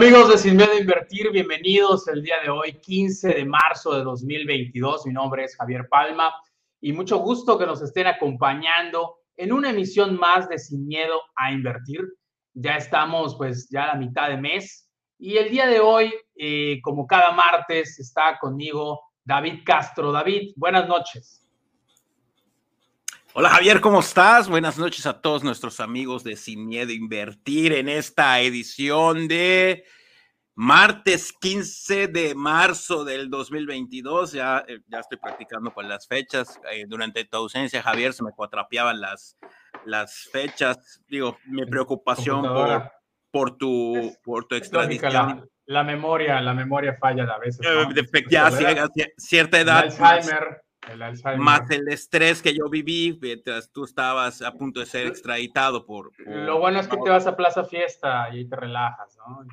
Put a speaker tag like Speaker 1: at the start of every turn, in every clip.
Speaker 1: amigos de Sin Miedo a Invertir, bienvenidos el día de hoy, 15 de marzo de 2022. Mi nombre es Javier Palma y mucho gusto que nos estén acompañando en una emisión más de Sin Miedo a Invertir. Ya estamos pues ya a la mitad de mes y el día de hoy, eh, como cada martes, está conmigo David Castro. David, buenas noches.
Speaker 2: Hola Javier, ¿cómo estás? Buenas noches a todos nuestros amigos de Sin Miedo a Invertir en esta edición de martes 15 de marzo del 2022. Ya, eh, ya estoy practicando con las fechas. Eh, durante tu ausencia, Javier, se me cuatrapeaban las, las fechas. Digo, mi preocupación por, por, tu, por tu extradición.
Speaker 1: La, memoria, la memoria falla a veces.
Speaker 2: Eh, ya, cierta edad.
Speaker 1: Alzheimer.
Speaker 2: Más el estrés que yo viví mientras tú estabas a punto de ser extraditado por...
Speaker 1: Lo bueno es que te vas a Plaza Fiesta y te relajas, ¿no?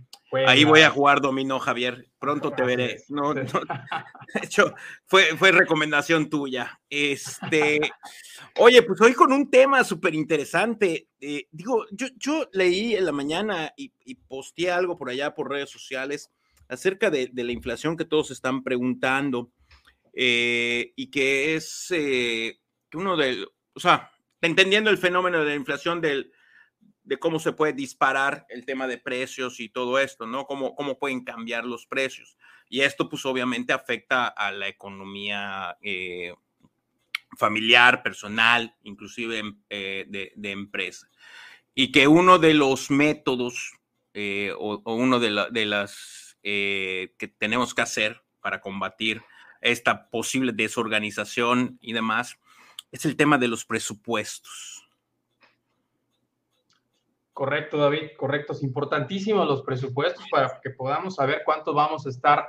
Speaker 2: Ahí voy a jugar dominó, Javier. Pronto te veré. No, de hecho, fue, fue recomendación tuya. Este, oye, pues hoy con un tema súper interesante. Eh, digo, yo, yo leí en la mañana y, y posteé algo por allá por redes sociales acerca de, de la inflación que todos están preguntando. Eh, y que es eh, uno de, o sea, entendiendo el fenómeno de la inflación del, de cómo se puede disparar el tema de precios y todo esto, ¿no? Cómo, cómo pueden cambiar los precios. Y esto, pues, obviamente afecta a la economía eh, familiar, personal, inclusive de, de, empresa. Y que uno de los métodos o, o, uno de, de las que tenemos que hacer para combatir esta posible desorganización y demás, es el tema de los presupuestos.
Speaker 1: Correcto, David, correcto. Es importantísimo los presupuestos para que podamos saber cuánto vamos a estar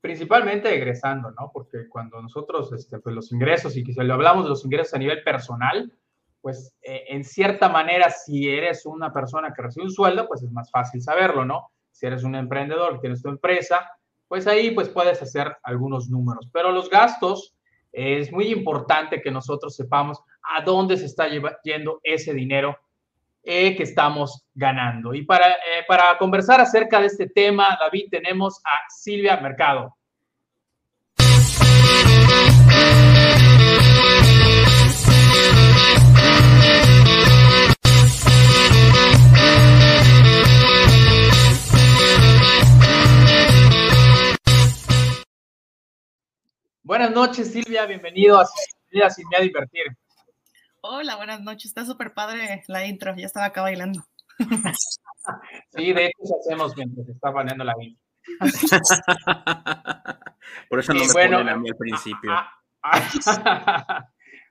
Speaker 1: principalmente egresando, ¿no? Porque cuando nosotros, este, pues los ingresos, y si le hablamos de los ingresos a nivel personal, pues eh, en cierta manera, si eres una persona que recibe un sueldo, pues es más fácil saberlo, ¿no? Si eres un emprendedor, tienes tu empresa, pues ahí pues puedes hacer algunos números. Pero los gastos, es muy importante que nosotros sepamos a dónde se está yendo ese dinero eh, que estamos ganando. Y para, eh, para conversar acerca de este tema, David, tenemos a Silvia Mercado. Buenas noches, Silvia. Bienvenido a Sin Miedo a Invertir.
Speaker 3: Hola, buenas noches. Está súper padre la intro. Ya estaba acá bailando.
Speaker 1: Sí, de hecho, eso hacemos mientras está bailando la intro.
Speaker 2: Por eso no me bueno, ponen a mí al principio.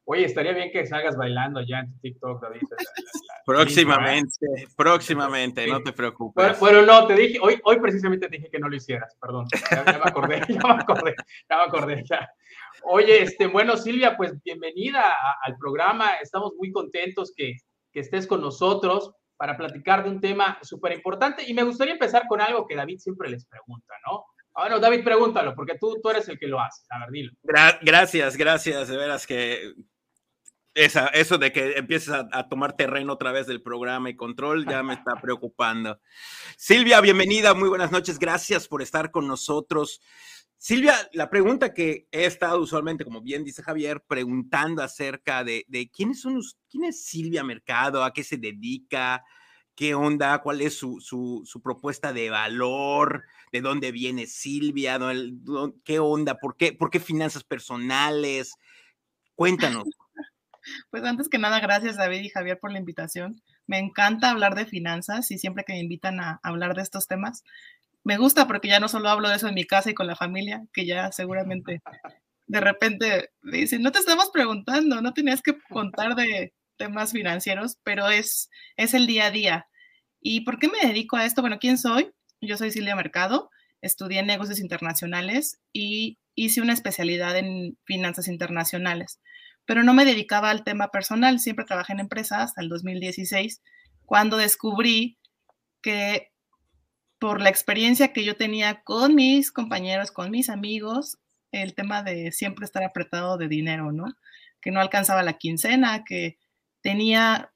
Speaker 1: Oye, estaría bien que salgas bailando ya en tu TikTok, David.
Speaker 2: próximamente, próximamente, no te preocupes.
Speaker 1: Bueno, no, te dije, hoy, hoy precisamente te dije que no lo hicieras, perdón. Ya, me acordé, ya me acordé, ya me acordé. Ya. Oye, este, bueno, Silvia, pues bienvenida al programa. Estamos muy contentos que, que estés con nosotros para platicar de un tema súper importante. Y me gustaría empezar con algo que David siempre les pregunta, ¿no? Bueno, David, pregúntalo, porque tú, tú eres el que lo hace, a ver, dilo.
Speaker 2: gracias, gracias, de veras que esa, eso de que empieces a, tomar terreno otra vez del programa y control ya me está preocupando. Silvia, bienvenida, muy buenas noches, gracias por estar con nosotros. Silvia, la pregunta que he estado usualmente, como bien dice Javier, preguntando acerca de, de quiénes son, quién es Silvia Mercado, a qué se dedica, qué onda, cuál es su, su, propuesta de valor, de dónde viene Silvia, qué onda, por qué, por qué finanzas personales. Cuéntanos.
Speaker 3: Pues antes que nada, gracias David y Javier por la invitación. Me encanta hablar de finanzas y siempre que me invitan a hablar de estos temas, me gusta porque ya no solo hablo de eso en mi casa y con la familia, que ya seguramente de repente me dicen, no te estamos preguntando, no tenías que contar de temas financieros, pero es, es el día a día. ¿Y por qué me dedico a esto? Bueno, ¿quién soy? Yo soy Silvia Mercado, estudié negocios internacionales y hice una especialidad en finanzas internacionales pero no me dedicaba al tema personal, siempre trabajé en empresas hasta el 2016, cuando descubrí que por la experiencia que yo tenía con mis compañeros, con mis amigos, el tema de siempre estar apretado de dinero, ¿no? Que no alcanzaba la quincena, que tenía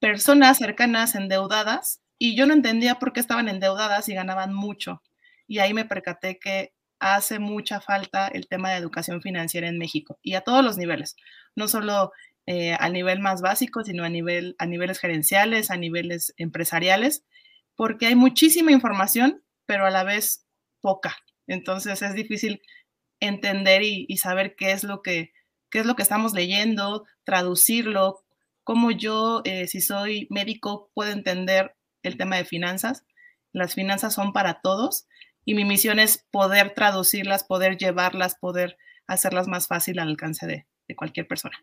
Speaker 3: personas cercanas endeudadas y yo no entendía por qué estaban endeudadas y ganaban mucho. Y ahí me percaté que hace mucha falta el tema de educación financiera en México y a todos los niveles, no solo eh, a nivel más básico, sino a, nivel, a niveles gerenciales, a niveles empresariales, porque hay muchísima información, pero a la vez poca. Entonces es difícil entender y, saber qué es lo que qué es lo que estamos leyendo, traducirlo, cómo yo, eh, si soy médico, puedo entender el tema de finanzas. Las finanzas son para todos y mi misión es poder traducirlas, poder llevarlas, poder hacerlas más fácil al alcance de, cualquier persona.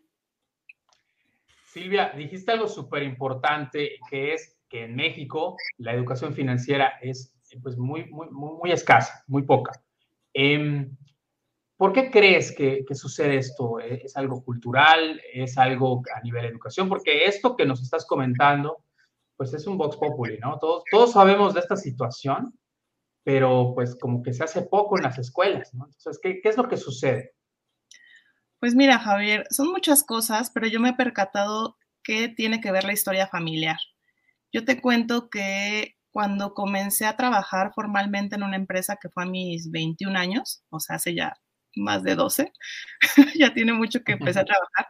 Speaker 1: Silvia, dijiste algo súper importante que es que en México la educación financiera es pues, muy, muy, muy, escasa, muy poca. Em, ¿Por qué crees que, sucede esto? ¿Es algo cultural? ¿Es algo a nivel de educación? Porque esto que nos estás comentando, pues es un Vox Populi, ¿no? Todos, todos sabemos de esta situación, pero pues como que se hace poco en las escuelas, ¿no? Entonces, ¿qué, qué es lo que sucede?
Speaker 3: Pues mira, Javier, son muchas cosas, pero yo me he percatado que tiene que ver la historia familiar. Yo te cuento que cuando comencé a trabajar formalmente en una empresa que fue a mis 21 años, o sea, hace ya más de 12, ya tiene mucho que empecé a trabajar,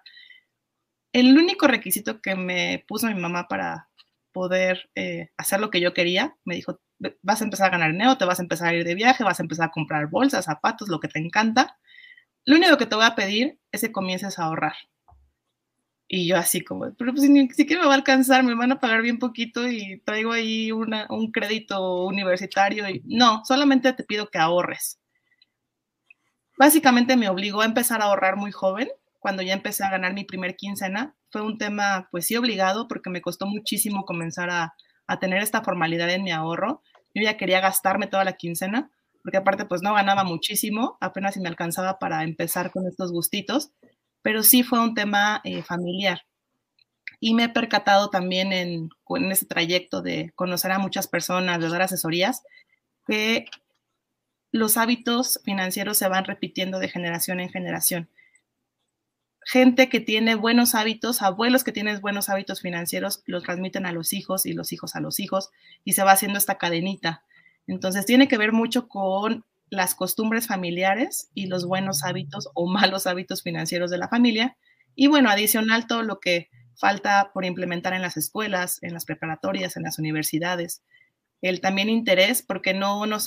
Speaker 3: el único requisito que me puso mi mamá para poder eh, hacer lo que yo quería, me dijo, vas a empezar a ganar dinero, te vas a empezar a ir de viaje, vas a empezar a comprar bolsas, zapatos, lo que te encanta. Lo único que te voy a pedir es que comiences a ahorrar. Y yo así como, pero pues ni siquiera me va a alcanzar, me van a pagar bien poquito y traigo ahí un crédito universitario. Y, no, solamente te pido que ahorres. Básicamente me obligó a empezar a ahorrar muy joven, cuando ya empecé a ganar mi primer quincena. Fue un tema, pues sí, obligado, porque me costó muchísimo comenzar a, a tener esta formalidad en mi ahorro. Yo ya quería gastarme toda la quincena, porque aparte pues no ganaba muchísimo, apenas si me alcanzaba para empezar con estos gustitos pero sí fue un tema eh, familiar. Y me he percatado también en, en ese trayecto de conocer a muchas personas, de dar asesorías, que los hábitos financieros se van repitiendo de generación en generación. Gente que tiene buenos hábitos, abuelos que tienen buenos hábitos financieros, los transmiten a los hijos y los hijos a los hijos y se va haciendo esta cadenita. Entonces tiene que ver mucho con las costumbres familiares y los buenos hábitos o malos hábitos financieros de la familia. Y bueno, adicional todo lo que falta por implementar en las escuelas, en las preparatorias, en las universidades. El también interés, porque no nos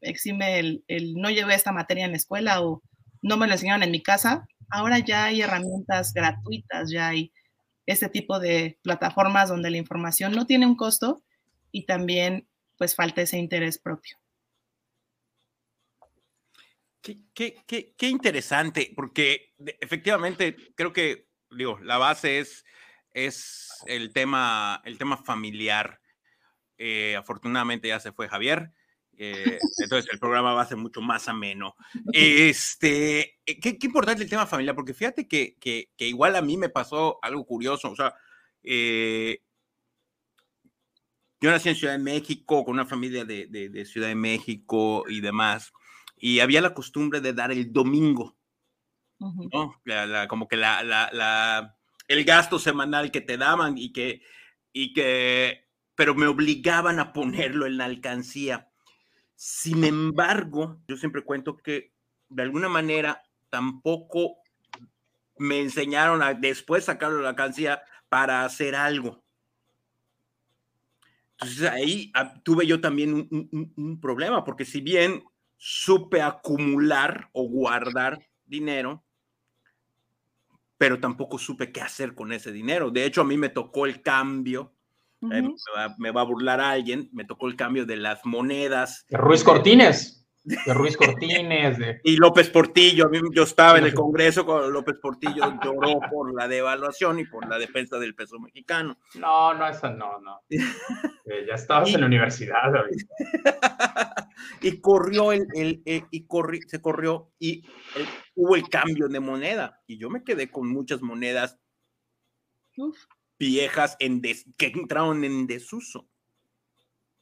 Speaker 3: exime el, no llevé esta materia en la escuela o no me lo enseñaron en mi casa. Ahora ya hay herramientas gratuitas, ya hay este tipo de plataformas donde la información no tiene un costo y también pues falta ese interés propio.
Speaker 2: Qué, interesante, porque efectivamente creo que, digo, la base es, es el, tema, el tema familiar. Eh, afortunadamente ya se fue Javier, eh, entonces el programa va a ser mucho más ameno. Este, eh, qué, importante el tema familiar, porque fíjate que, que, igual a mí me pasó algo curioso, o sea, yo nací en Ciudad de México, con una familia de, de Ciudad de México y demás y había la costumbre de dar el domingo, ¿no? como que la, la, el gasto semanal que te daban y que, y que, pero me obligaban a ponerlo en la alcancía. Sin embargo, yo siempre cuento que de alguna manera tampoco me enseñaron a después sacarlo de la alcancía para hacer algo. Entonces ahí ah, tuve yo también un, un problema, porque si bien supe acumular o guardar dinero, pero tampoco supe qué hacer con ese dinero. De hecho, a mí me tocó el cambio, eh, me, va, a burlar alguien, me tocó el cambio de las monedas.
Speaker 1: Ruiz Cortines de Ruiz Cortines. De...
Speaker 2: Y López Portillo, yo estaba en el Congreso cuando López Portillo lloró por la devaluación y por la defensa del peso mexicano.
Speaker 1: No, no, eso no, no. Eh, ya estabas en la universidad.
Speaker 2: y corrió el, el, y se corrió y hubo el cambio de moneda. Y yo me quedé con muchas monedas viejas en que entraron en desuso.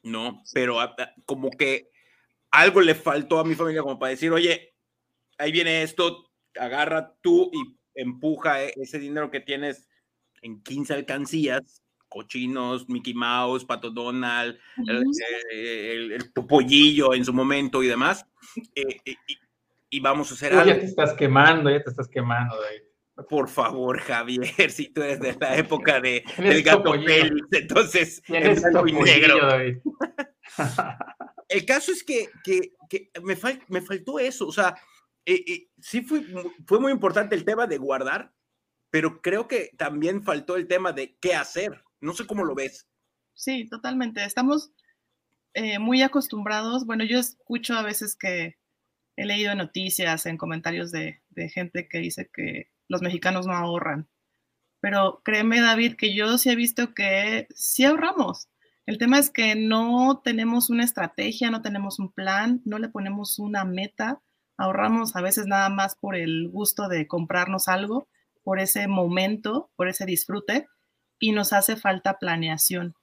Speaker 2: No, pero ah, ah, como que algo le faltó a mi familia como para decir, oye, ahí viene esto, agarra tú y empuja e-, ese dinero que tienes en 15 alcancías cochinos, Mickey Mouse, Pato Donald, el, pollillo en su momento y demás. Eh, y, vamos a hacer
Speaker 1: algo. Ya te estás quemando, ya te estás quemando, David.
Speaker 2: Por favor, Javier, si tú eres de la época de, del gato Félix, entonces
Speaker 1: es negro. David.
Speaker 2: el caso es que, que, que me, me, faltó eso, o sea, eh, eh, sí fue, fue muy importante el tema de guardar, pero creo que también faltó el tema de qué hacer. No sé cómo lo ves.
Speaker 3: Sí, totalmente. Estamos eh, muy acostumbrados. Bueno, yo escucho a veces que he leído noticias, en comentarios de, de gente que dice que los mexicanos no ahorran. Pero créeme, David, que yo sí he visto que sí ahorramos. El tema es que no tenemos una estrategia, no tenemos un plan, no le ponemos una meta, ahorramos a veces nada más por el gusto de comprarnos algo, por ese momento, por ese disfrute, y nos hace falta planeación.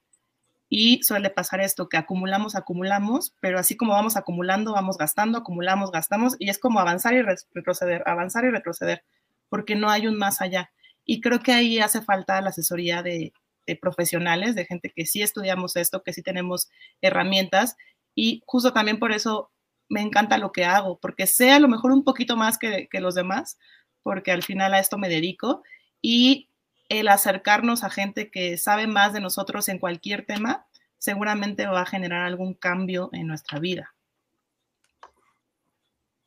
Speaker 3: Y suele pasar esto, que acumulamos, acumulamos, pero así como vamos acumulando, vamos gastando, acumulamos, gastamos, y es como avanzar y retroceder, avanzar y retroceder, porque no hay un más allá. Y creo que ahí hace falta la asesoría de, profesionales, de gente que sí estudiamos esto, que sí tenemos herramientas, y justo también por eso me encanta lo que hago, porque sé a lo mejor un poquito más que, los demás, porque al final a esto me dedico, y el acercarnos a gente que sabe más de nosotros en cualquier tema, seguramente va a generar algún cambio en nuestra vida.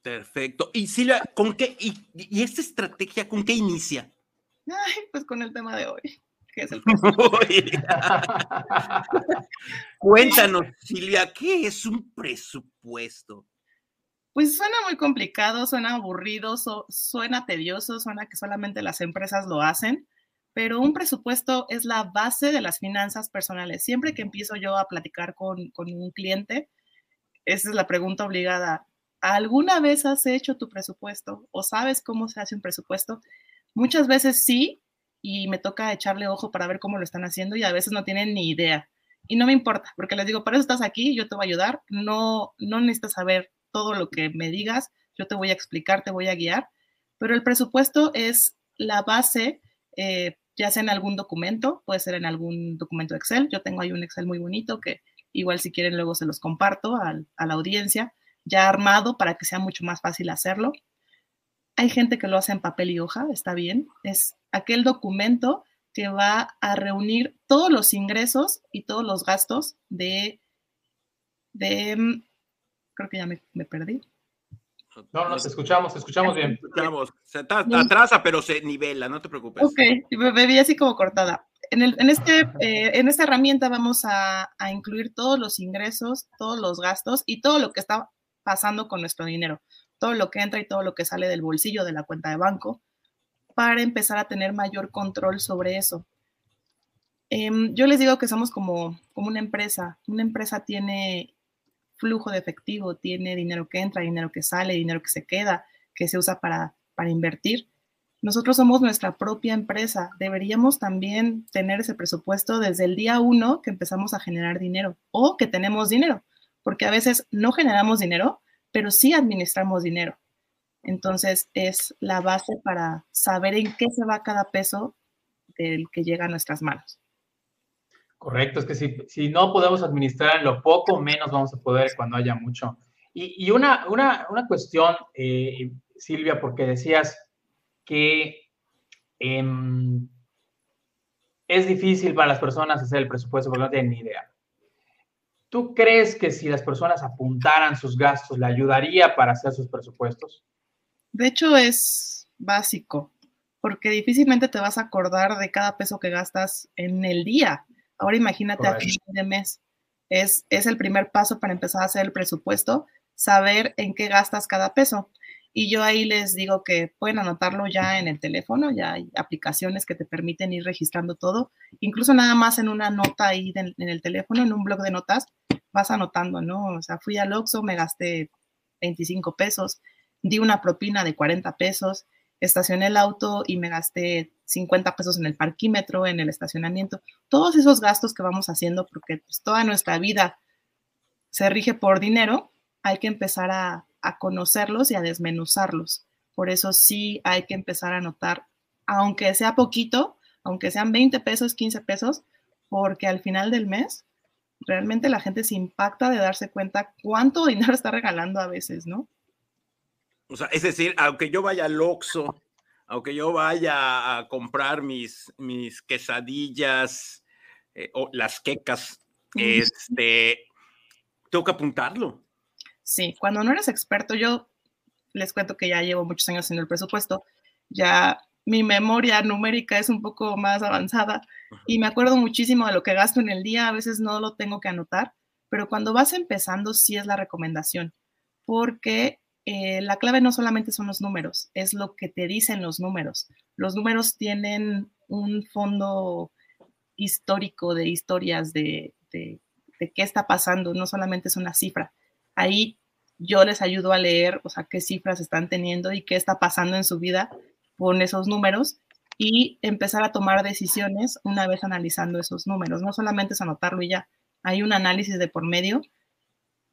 Speaker 2: Perfecto. Y Silvia, ¿con qué, y, esta estrategia, con qué inicia?
Speaker 3: Ay, pues con el tema de hoy, que es el
Speaker 2: Cuéntanos, Silvia, ¿qué es un presupuesto?
Speaker 3: Pues suena muy complicado, suena aburrido, suena tedioso, suena que solamente las empresas lo hacen, pero un presupuesto es la base de las finanzas personales. Siempre que empiezo yo a platicar con, un cliente, esa es la pregunta obligada. ¿Alguna vez has hecho tu presupuesto o sabes cómo se hace un presupuesto? Muchas veces sí, y me toca echarle ojo para ver cómo lo están haciendo y a veces no tienen ni idea. Y no me importa, porque les digo, para eso estás aquí, yo te voy a ayudar, no, no necesitas saber todo lo que me digas, yo te voy a explicar, te voy a guiar, pero el presupuesto es la base eh, ya sea en algún documento, puede ser en algún documento Excel. Yo tengo ahí un Excel muy bonito que igual si quieren luego se los comparto a, la audiencia, ya armado para que sea mucho más fácil hacerlo. Hay gente que lo hace en papel y hoja, está bien. Es aquel documento que va a reunir todos los ingresos y todos los gastos de, de mm, creo que ya me, me perdí.
Speaker 1: No, no, te escuchamos, te escuchamos bien.
Speaker 2: Escuchamos. Se atrasa, pero se nivela, no te preocupes.
Speaker 3: Ok, me vi así como cortada. En, el, en, este, eh, en esta herramienta vamos a, a, incluir todos los ingresos, todos los gastos y todo lo que está pasando con nuestro dinero, todo lo que entra y todo lo que sale del bolsillo de la cuenta de banco, para empezar a tener mayor control sobre eso. Em, yo les digo que somos como, como una empresa. Una empresa tiene flujo de efectivo, tiene dinero que entra, dinero que sale, dinero que se queda, que se usa para, para invertir. Nosotros somos nuestra propia empresa. Deberíamos también tener ese presupuesto desde el día uno que empezamos a generar dinero o que tenemos dinero, porque a veces no generamos dinero, pero sí administramos dinero. Entonces es la base para saber en qué se va cada peso del que llega a nuestras manos.
Speaker 1: Correcto, es que si, no podemos administrar lo poco, menos vamos a poder cuando haya mucho. Y, y una, una, una, cuestión, eh, Silvia, porque decías que em, es difícil para las personas hacer el presupuesto porque no tienen ni idea. ¿Tú crees que si las personas apuntaran sus gastos, le ayudaría para hacer sus presupuestos?
Speaker 3: De hecho, es básico, porque difícilmente te vas a acordar de cada peso que gastas en el día. Ahora imagínate a fin de mes. Es, es el primer paso para empezar a hacer el presupuesto, saber en qué gastas cada peso. Y yo ahí les digo que pueden anotarlo ya en el teléfono, ya hay aplicaciones que te permiten ir registrando todo, incluso nada más en una nota ahí en el teléfono, en un blog de notas, vas anotando, ¿no? O sea, fui al Oxxo, me gasté 25 pesos, di una propina de 40 pesos, estacioné el auto y me gasté 50 pesos en el parquímetro, en el estacionamiento, todos esos gastos que vamos haciendo, porque pues, toda nuestra vida se rige por dinero, hay que empezar a, a conocerlos y a desmenuzarlos. Por eso sí hay que empezar a notar, aunque sea poquito, aunque sean 20 pesos, 15 pesos, porque al final del mes realmente la gente se impacta de darse cuenta cuánto dinero está regalando a veces, ¿no?
Speaker 2: O sea, es decir, aunque yo vaya al Oxxo, aunque yo vaya a comprar mis, mis quesadillas eh, o las quecas, este, tengo que apuntarlo.
Speaker 3: Sí, cuando no eres experto, yo les cuento que ya llevo muchos años en el presupuesto, ya mi memoria numérica es un poco más avanzada y me acuerdo muchísimo de lo que gasto en el día, a veces no lo tengo que anotar, pero cuando vas empezando sí es la recomendación, porque eh, la clave no solamente son los números, es lo que te dicen los números. Los números tienen un fondo histórico de historias de, de, de qué está pasando, no solamente es una cifra. Ahí yo les ayudo a leer, o sea, qué cifras están teniendo y qué está pasando en su vida con esos números y empezar a tomar decisiones una vez analizando esos números. No solamente es anotarlo y ya, hay un análisis de por medio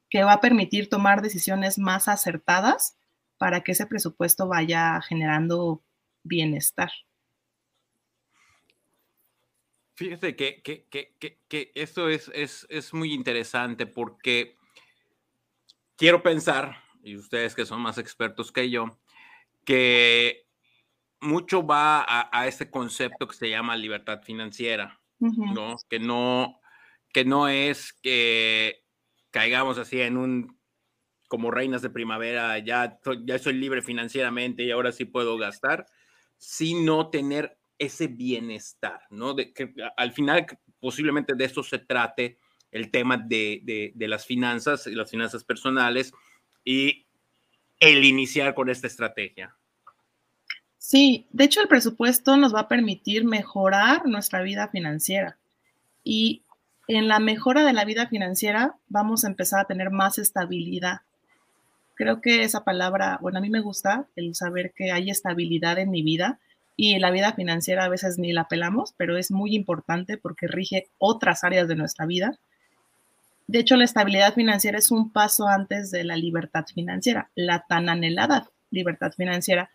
Speaker 3: que va a permitir tomar decisiones más acertadas para que ese presupuesto vaya generando bienestar.
Speaker 2: Fíjese que, que, que, que esto es, es, es muy interesante porque quiero pensar, y ustedes que son más expertos que yo, que mucho va a, a este concepto que se llama libertad financiera, ¿no? Que no, que no es que caigamos así en un como reinas de primavera, ya, ya soy libre financieramente y ahora sí puedo gastar, sino tener ese bienestar, ¿no? De que al final posiblemente de esto se trate el tema de, las finanzas y las finanzas personales y el iniciar con esta estrategia.
Speaker 3: Sí, de hecho el presupuesto nos va a permitir mejorar nuestra vida financiera y en la mejora de la vida financiera vamos a empezar a tener más estabilidad. Creo que esa palabra, bueno, a mí me gusta el saber que hay estabilidad en mi vida y la vida financiera a veces ni la pelamos, pero es muy importante porque rige otras áreas de nuestra vida de hecho, la estabilidad financiera es un paso antes de la libertad financiera, la tan anhelada libertad financiera,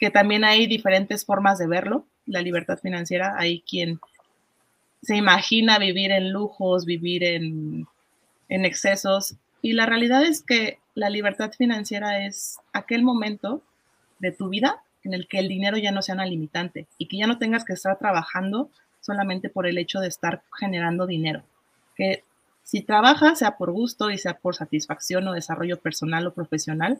Speaker 3: que también hay diferentes formas de verlo. La libertad financiera, hay quien se imagina vivir en lujos, vivir en, excesos, y la realidad es que la libertad financiera es aquel momento de tu vida en el que el dinero ya no sea una limitante y que ya no tengas que estar trabajando solamente por el hecho de estar generando dinero. Si trabaja, sea por gusto y sea por satisfacción o desarrollo personal o profesional,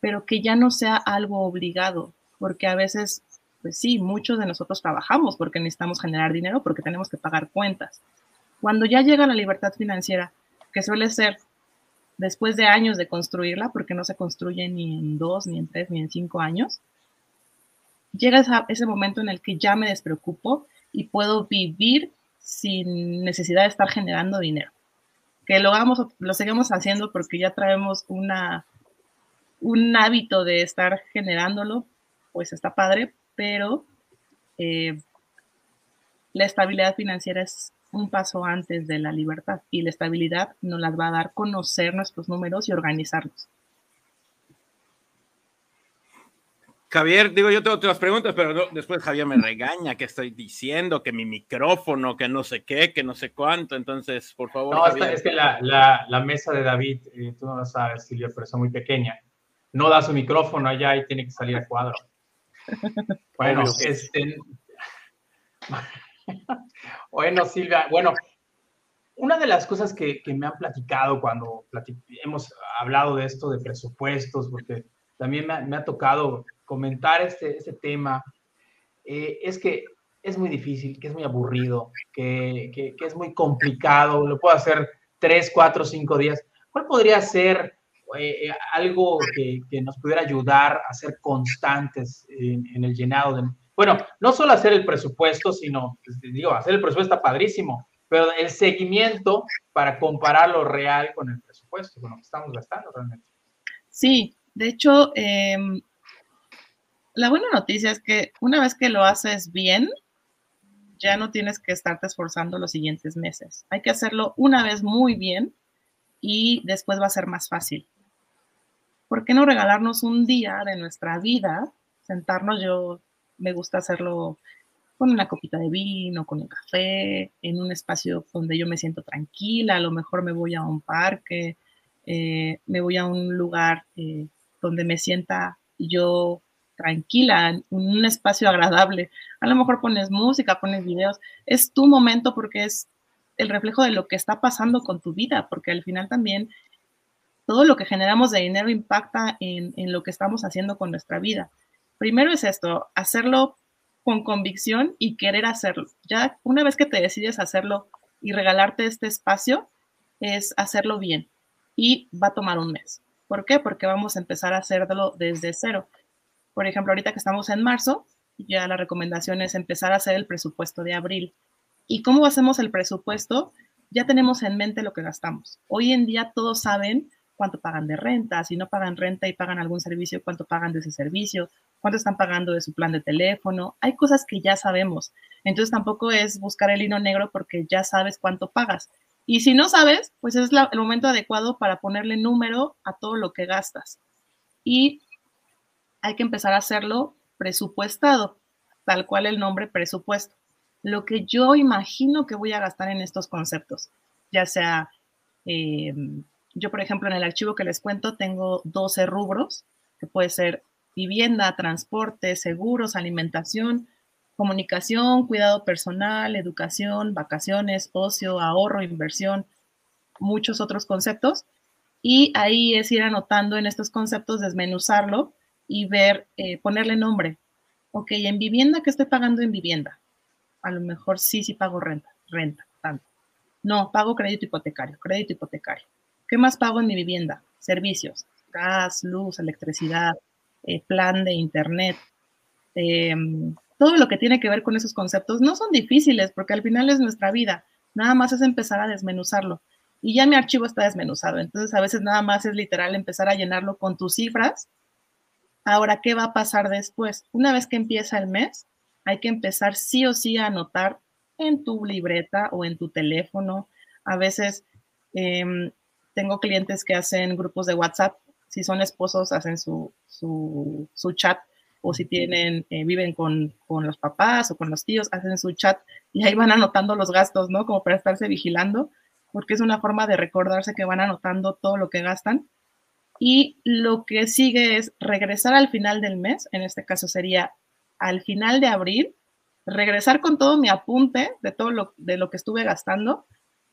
Speaker 3: pero que ya no sea algo obligado, porque a veces, pues sí, muchos de nosotros trabajamos porque necesitamos generar dinero, porque tenemos que pagar cuentas. Cuando ya llega la libertad financiera, que suele ser después de años de construirla, porque no se construye ni en dos, ni en tres, ni en cinco años, llega ese momento en el que ya me despreocupo y puedo vivir sin necesidad de estar generando dinero que lo hagamos, lo seguimos haciendo porque ya traemos una, un hábito de estar generándolo, pues está padre, pero eh, la estabilidad financiera es un paso antes de la libertad y la estabilidad nos las va a dar conocer nuestros números y organizarlos.
Speaker 2: Javier, digo, yo tengo otras preguntas, pero después Javier me regaña que estoy diciendo que mi micrófono, que no sé qué, que no sé cuánto. Entonces, por favor.
Speaker 1: No, es que la, la, la, mesa de David, eh, tú no lo sabes, Silvia, pero es muy pequeña. No da su micrófono allá y tiene que salir a cuadro. Bueno, este. bueno, Silvia, bueno, una de las cosas que, que me han platicado cuando hemos hablado de esto de presupuestos, porque también me me ha tocado comentar este, este tema eh, es que es muy difícil, que es muy aburrido, que, que, es muy complicado, lo puedo hacer tres, cuatro, cinco días. ¿Cuál podría ser eh, algo que, nos pudiera ayudar a ser constantes en, el llenado. Bueno, no solo hacer el presupuesto, sino, pues, digo, hacer el presupuesto está padrísimo, pero el seguimiento para comparar lo real con el presupuesto, con lo que estamos gastando realmente.
Speaker 3: Sí, de hecho, eh, la buena noticia es que una vez que lo haces bien, ya no tienes que estarte esforzando los siguientes meses. Hay que hacerlo una vez muy bien y después va a ser más fácil. ¿Por qué no regalarnos un día de nuestra vida? Sentarnos, yo me gusta hacerlo con una copita de vino, con un café, en un espacio donde yo me siento tranquila, a lo mejor me voy a un parque, eh, me voy a un lugar eh, donde me sienta yo tranquila, en un espacio agradable. A lo mejor pones música, pones videos. Es tu momento porque es el reflejo de lo que está pasando con tu vida, porque al final también todo lo que generamos de dinero impacta en, en lo que estamos haciendo con nuestra vida. Primero es esto, hacerlo con convicción y querer hacerlo. Ya una vez que te decides hacerlo y regalarte este espacio, es hacerlo bien. Y va a tomar un mes. ¿Por qué? Porque vamos a empezar a hacerlo desde cero. Por ejemplo, ahorita que estamos en marzo, ya la recomendación es empezar a hacer el presupuesto de abril. ¿Y cómo hacemos el presupuesto? Ya tenemos en mente lo que gastamos. Hoy en día todos saben cuánto pagan de renta, si no pagan renta y pagan algún servicio, cuánto pagan de ese servicio, cuánto están pagando de su plan de teléfono. Hay cosas que ya sabemos. Entonces tampoco es buscar el hilo negro porque ya sabes cuánto pagas. Y si no sabes, pues es el momento adecuado para ponerle número a todo lo que gastas. Y hay que empezar a hacerlo presupuestado, tal cual el nombre presupuesto. Lo que yo imagino que voy a gastar en estos conceptos, ya sea, em, yo por ejemplo en el archivo que les cuento tengo 12 rubros, que puede ser vivienda, transporte, seguros, alimentación, comunicación, cuidado personal, educación, vacaciones, ocio, ahorro, inversión, muchos otros conceptos. Y ahí es ir anotando en estos conceptos, desmenuzarlo y ver, eh, ponerle nombre. Ok, en vivienda, ¿qué estoy pagando en vivienda? A lo mejor sí, sí pago renta, renta, tanto. No, pago crédito hipotecario, crédito hipotecario. ¿Qué más pago en mi vivienda? Servicios, gas, luz, electricidad, eh, plan de internet. Em, todo lo que tiene que ver con esos conceptos no son difíciles porque al final es nuestra vida. Nada más es empezar a desmenuzarlo. Y ya mi archivo está desmenuzado. Entonces a veces nada más es literal empezar a llenarlo con tus cifras Ahora, ¿qué va a pasar después? Una vez que empieza el mes, hay que empezar sí o sí a anotar en tu libreta o en tu teléfono. A veces em, tengo clientes que hacen grupos de WhatsApp. Si son esposos, hacen su, chat. O si tienen, eh, viven con, con, los papás o con los tíos, hacen su chat y ahí van anotando los gastos, ¿no? Como para estarse vigilando, porque es una forma de recordarse que van anotando todo lo que gastan y lo que sigue es regresar al final del mes, en este caso sería al final de abril, regresar con todo mi apunte de todo lo, de lo que estuve gastando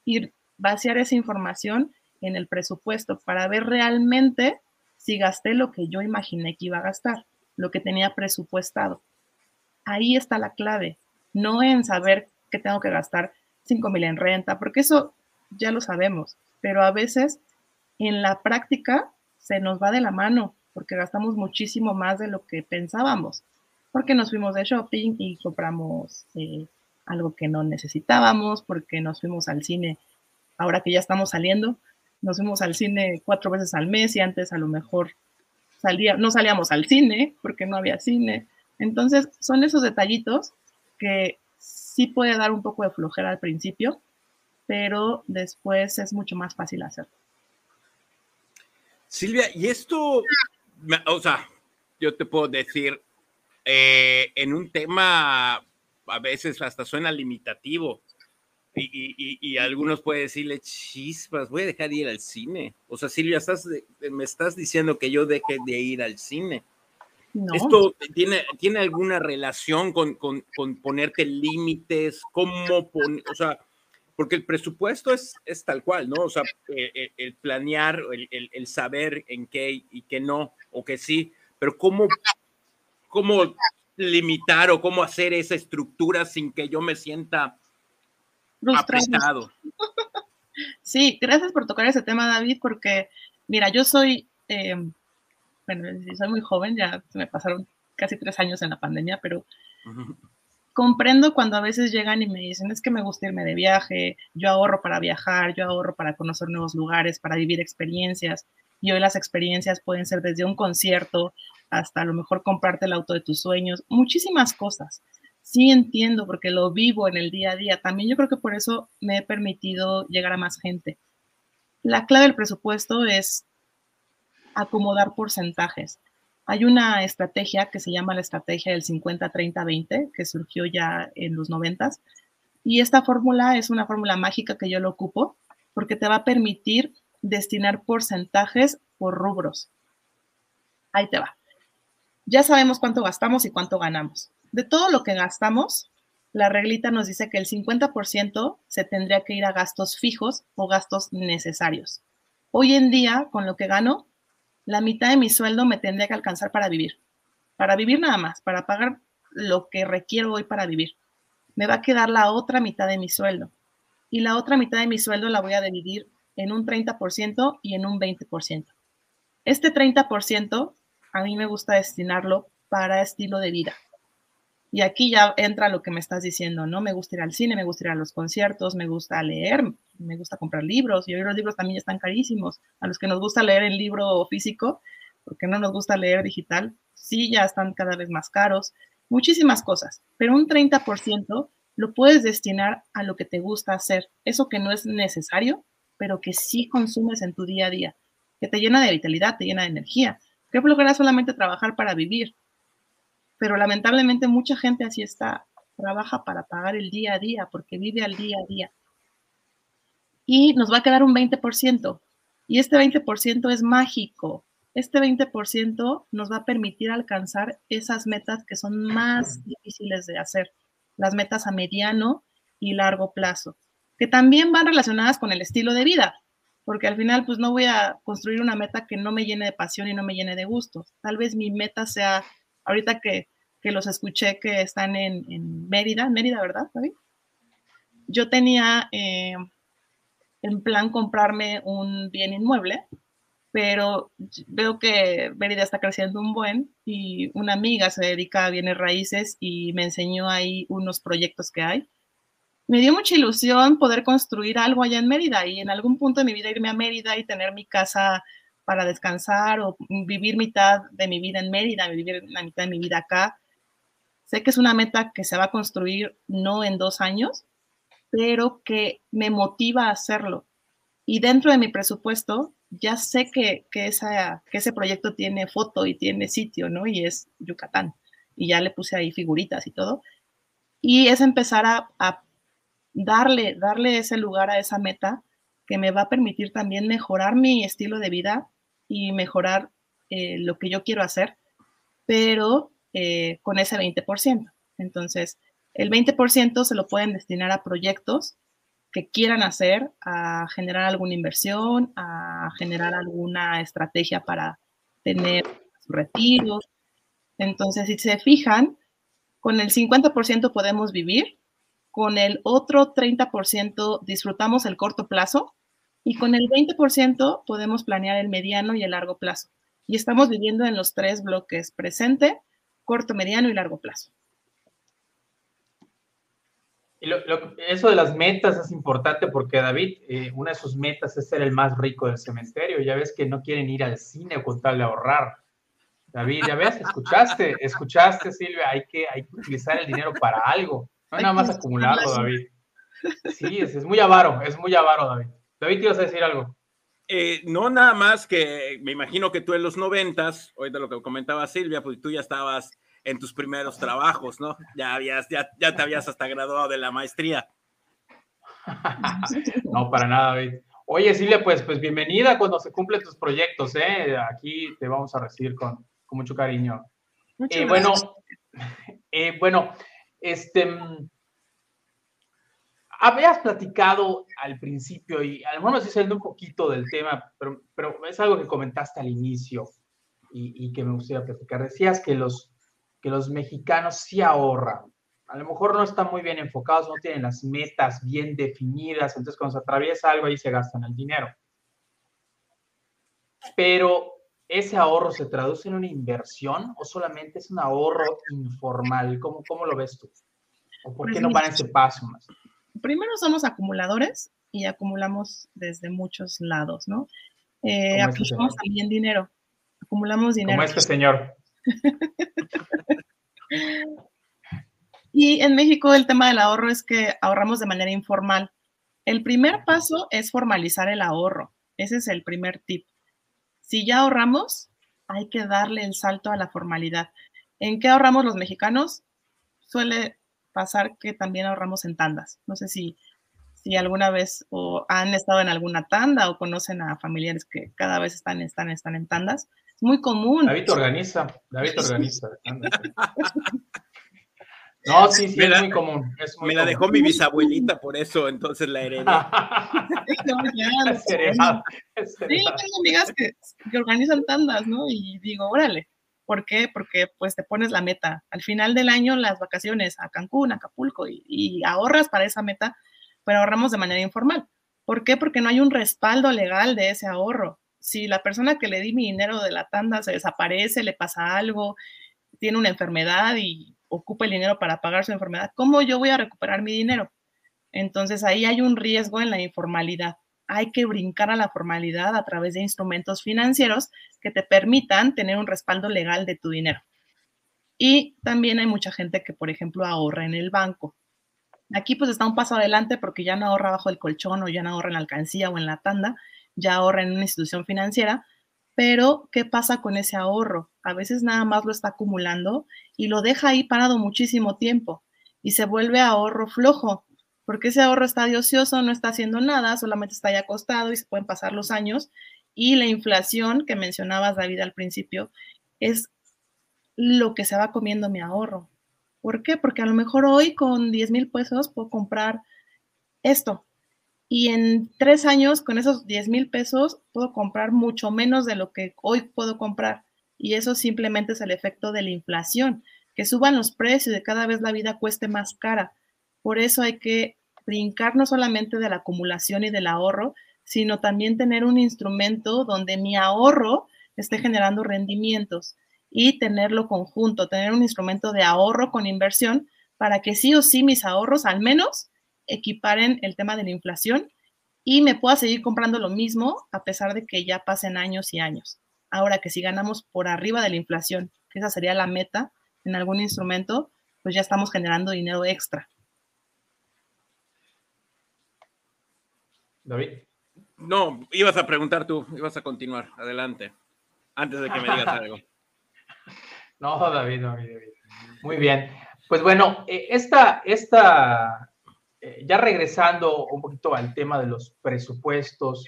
Speaker 3: y vaciar esa información en el presupuesto para ver realmente si gasté lo que yo imaginé que iba a gastar, lo que tenía presupuestado. Ahí está la clave, no en saber que tengo que gastar 5 mil en renta, porque eso ya lo sabemos, pero a veces en la práctica se nos va de la mano porque gastamos muchísimo más de lo que pensábamos, porque nos fuimos de shopping y compramos eh, algo que no necesitábamos, porque nos fuimos al cine, ahora que ya estamos saliendo, nos fuimos al cine cuatro veces al mes y antes a lo mejor salía, no salíamos al cine porque no había cine. Entonces, son esos detallitos que sí puede dar un poco de flojera al principio, pero después es mucho más fácil hacerlo.
Speaker 2: Silvia, y esto, o sea, yo te puedo decir, eh, en un tema a veces hasta suena limitativo. Y, algunos pueden decirle, chispas, voy a dejar de ir al cine. O sea, Silvia, estás, me estás diciendo que yo deje de ir al cine. ¿Esto tiene, tiene alguna relación con, con, con ponerte límites? ¿Cómo poner, o sea, porque el presupuesto es, es tal cual, ¿no? O sea, eh, eh, el, planear, el, el, saber en qué y qué no, o que sí, pero cómo, cómo limitar o cómo hacer esa estructura sin que yo me sienta apretado.
Speaker 3: Sí, gracias por tocar ese tema, David, porque, mira, yo soy, eh, bueno, soy muy joven, ya me pasaron casi tres años en la pandemia, pero comprendo cuando a veces llegan y me dicen, es que me gusta irme de viaje, yo ahorro para viajar, yo ahorro para conocer nuevos lugares, para vivir experiencias. Y hoy las experiencias pueden ser desde un concierto hasta a lo mejor comprarte el auto de tus sueños, muchísimas cosas. Sí entiendo porque lo vivo en el día a día. También yo creo que por eso me he permitido llegar a más gente. La clave del presupuesto es acomodar porcentajes. Hay una estrategia que se llama la estrategia del 50-30-20, que surgió ya en los 90 y esta fórmula es una fórmula mágica que yo lo ocupo porque te va a permitir destinar porcentajes por rubros. Ahí te va. Ya sabemos cuánto gastamos y cuánto ganamos. De todo lo que gastamos, la reglita nos dice que el 50% se tendría que ir a gastos fijos o gastos necesarios. Hoy en día, con lo que gano, la mitad de mi sueldo me tendría que alcanzar para vivir. Para vivir nada más, para pagar lo que requiero hoy para vivir. Me va a quedar la otra mitad de mi sueldo. Y la otra mitad de mi sueldo la voy a dividir en un 30% y en un 20%. Este 30% a mí me gusta destinarlo para estilo de vida. Y aquí ya entra lo que me estás diciendo, ¿no? Me gusta ir al cine, me gusta ir a los conciertos, me gusta leer, me gusta comprar libros. Y hoy los libros también están carísimos. A los que nos gusta leer el libro físico, porque no nos gusta leer digital, sí, ya están cada vez más caros. Muchísimas cosas. Pero un 30% lo puedes destinar a lo que te gusta hacer. Eso que no es necesario, pero que sí consumes en tu día a día. Que te llena de vitalidad, te llena de energía. Que lograr solamente trabajar para vivir pero lamentablemente mucha gente así está, trabaja para pagar el día a día, porque vive al día a día. Y nos va a quedar un 20%, y este 20% es mágico. Este 20% nos va a permitir alcanzar esas metas que son más difíciles de hacer, las metas a mediano y largo plazo, que también van relacionadas con el estilo de vida, porque al final pues no voy a construir una meta que no me llene de pasión y no me llene de gusto. Tal vez mi meta sea ahorita que, los escuché que están en, Mérida, Mérida, ¿verdad, David? Yo tenía eh, en plan comprarme un bien inmueble, pero veo que Mérida está creciendo un buen y una amiga se dedica a bienes raíces y me enseñó ahí unos proyectos que hay. Me dio mucha ilusión poder construir algo allá en Mérida y en algún punto de mi vida irme a Mérida y tener mi casa para descansar o vivir mitad de mi vida en Mérida, vivir la mitad de mi vida acá. Sé que es una meta que se va a construir no en dos años, pero que me motiva a hacerlo. Y dentro de mi presupuesto, ya sé que, que, esa, que ese proyecto tiene foto y tiene sitio, ¿no? Y es Yucatán. Y ya le puse ahí figuritas y todo. Y es empezar a, a darle, darle ese lugar a esa meta que me va a permitir también mejorar mi estilo de vida y mejorar eh, lo que yo quiero hacer, pero eh, con ese 20%. Entonces, el 20% se lo pueden destinar a proyectos que quieran hacer, a generar alguna inversión, a generar alguna estrategia para tener retiros. Entonces, si se fijan, con el 50% podemos vivir, con el otro 30% disfrutamos el corto plazo y con el 20% podemos planear el mediano y el largo plazo. Y estamos viviendo en los tres bloques, presente, corto, mediano y largo plazo.
Speaker 1: eso de las metas es importante porque David, eh, una de sus metas es ser el más rico del cementerio. Ya ves que no quieren ir al cine con tal de ahorrar. David, ya ves, escuchaste, escuchaste, Silvia, hay que, hay que utilizar el dinero para algo, no nada más acumularlo, David. Sí, es, es muy avaro, es muy avaro, David. David, ¿te ibas a decir algo?
Speaker 2: Eh, no, nada más que me imagino que tú en los noventas, de lo que comentaba Silvia, pues tú ya estabas en tus primeros trabajos, ¿no? Ya habías, ya, ya te habías hasta graduado de la maestría.
Speaker 1: no, para nada, David. Oye, Silvia, pues, pues bienvenida cuando se cumplen tus proyectos, ¿eh? Aquí te vamos a recibir con, mucho cariño. Eh, bueno, eh, bueno, este, habías platicado al principio y a lo mejor me estoy saliendo un poquito del tema, pero, pero es algo que comentaste al inicio y, que me gustaría platicar. Decías que los, que los mexicanos sí ahorran. A lo mejor no están muy bien enfocados, no tienen las metas bien definidas, entonces cuando se atraviesa algo ahí se gastan el dinero. Pero ¿ese ahorro se traduce en una inversión o solamente es un ahorro informal? ¿Cómo, cómo lo ves tú? ¿O por qué pues no van ese paso más?
Speaker 3: primero somos acumuladores y acumulamos desde muchos lados, ¿no? Eh, este acumulamos también dinero, acumulamos dinero.
Speaker 1: Como este señor.
Speaker 3: y en México el tema del ahorro es que ahorramos de manera informal. El primer paso es formalizar el ahorro. Ese es el primer tip. Si ya ahorramos, hay que darle el salto a la formalidad. ¿En qué ahorramos los mexicanos? Suele pasar que también ahorramos en tandas. No sé si, si alguna vez o han estado en alguna tanda o conocen a familiares que cada vez están, están, están en tandas. Es muy común.
Speaker 1: David organiza, David organiza. No, sí, sí, es muy común.
Speaker 2: me la dejó mi bisabuelita, por eso entonces la heredé.
Speaker 3: sí, tengo amigas que, que, organizan tandas, ¿no? Y digo, órale, ¿por qué? Porque pues te pones la meta. Al final del año, las vacaciones a Cancún, Acapulco, y, y ahorras para esa meta, pero ahorramos de manera informal. ¿Por qué? Porque no hay un respaldo legal de ese ahorro. Si la persona que le di mi dinero de la tanda se desaparece, le pasa algo, tiene una enfermedad y ocupa el dinero para pagar su enfermedad, ¿cómo yo voy a recuperar mi dinero? Entonces ahí hay un riesgo en la informalidad. Hay que brincar a la formalidad a través de instrumentos financieros que te permitan tener un respaldo legal de tu dinero. Y también hay mucha gente que, por ejemplo, ahorra en el banco. Aquí pues está un paso adelante porque ya no ahorra bajo el colchón o ya no ahorra en la alcancía o en la tanda, ya ahorra en una institución financiera, pero, ¿qué pasa con ese ahorro? A veces nada más lo está acumulando y lo deja ahí parado muchísimo tiempo y se vuelve ahorro flojo, porque ese ahorro está de ocioso, no está haciendo nada, solamente está ahí acostado y se pueden pasar los años. Y la inflación que mencionabas, David, al principio, es lo que se va comiendo mi ahorro. ¿Por qué? Porque a lo mejor hoy con 10 mil pesos puedo comprar esto, y en tres años con esos 10 mil pesos puedo comprar mucho menos de lo que hoy puedo comprar. Y eso simplemente es el efecto de la inflación, que suban los precios, de cada vez la vida cueste más cara. Por eso hay que brincar no solamente de la acumulación y del ahorro, sino también tener un instrumento donde mi ahorro esté generando rendimientos y tenerlo conjunto, tener un instrumento de ahorro con inversión para que sí o sí mis ahorros al menos equiparen el tema de la inflación y me pueda seguir comprando lo mismo a pesar de que ya pasen años y años. Ahora que si ganamos por arriba de la inflación, que esa sería la meta en algún instrumento, pues ya estamos generando dinero extra.
Speaker 1: David.
Speaker 2: No, ibas a preguntar tú, ibas a continuar. Adelante, antes de que me digas algo.
Speaker 1: No, David, no, David. Muy bien. Pues bueno, eh, esta, esta eh, ya regresando un poquito al tema de los presupuestos,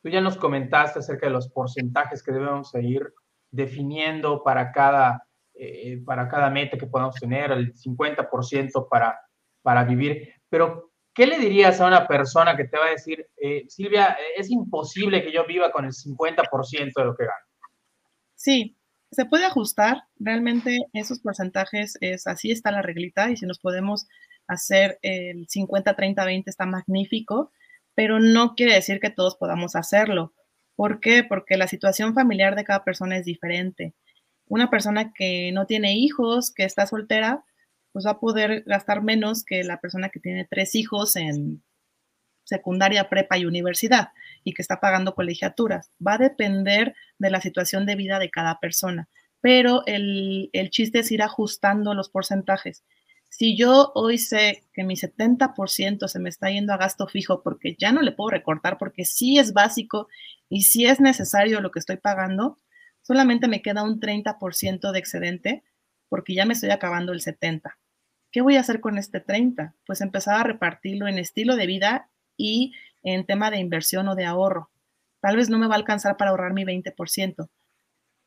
Speaker 1: tú ya nos comentaste acerca de los porcentajes que debemos ir definiendo para cada, eh, para cada meta que podamos tener, el 50% para, para vivir, pero ¿qué le dirías a una persona que te va a decir, eh, Silvia, es imposible que yo viva con el 50% de lo que gano?
Speaker 3: Sí, se puede ajustar. Realmente esos porcentajes es así está la reglita y si nos podemos hacer el 50, 30, 20 está magnífico, pero no quiere decir que todos podamos hacerlo. ¿Por qué? Porque la situación familiar de cada persona es diferente. Una persona que no tiene hijos, que está soltera, pues va a poder gastar menos que la persona que tiene tres hijos en secundaria, prepa y universidad y que está pagando colegiaturas. Va a depender de la situación de vida de cada persona, pero el, el chiste es ir ajustando los porcentajes si yo hoy sé que mi 70% se me está yendo a gasto fijo porque ya no le puedo recortar porque sí es básico y sí es necesario lo que estoy pagando, solamente me queda un 30% de excedente porque ya me estoy acabando el 70%. ¿Qué voy a hacer con este 30%? Pues empezar a repartirlo en estilo de vida y en tema de inversión o de ahorro. Tal vez no me va a alcanzar para ahorrar mi 20%,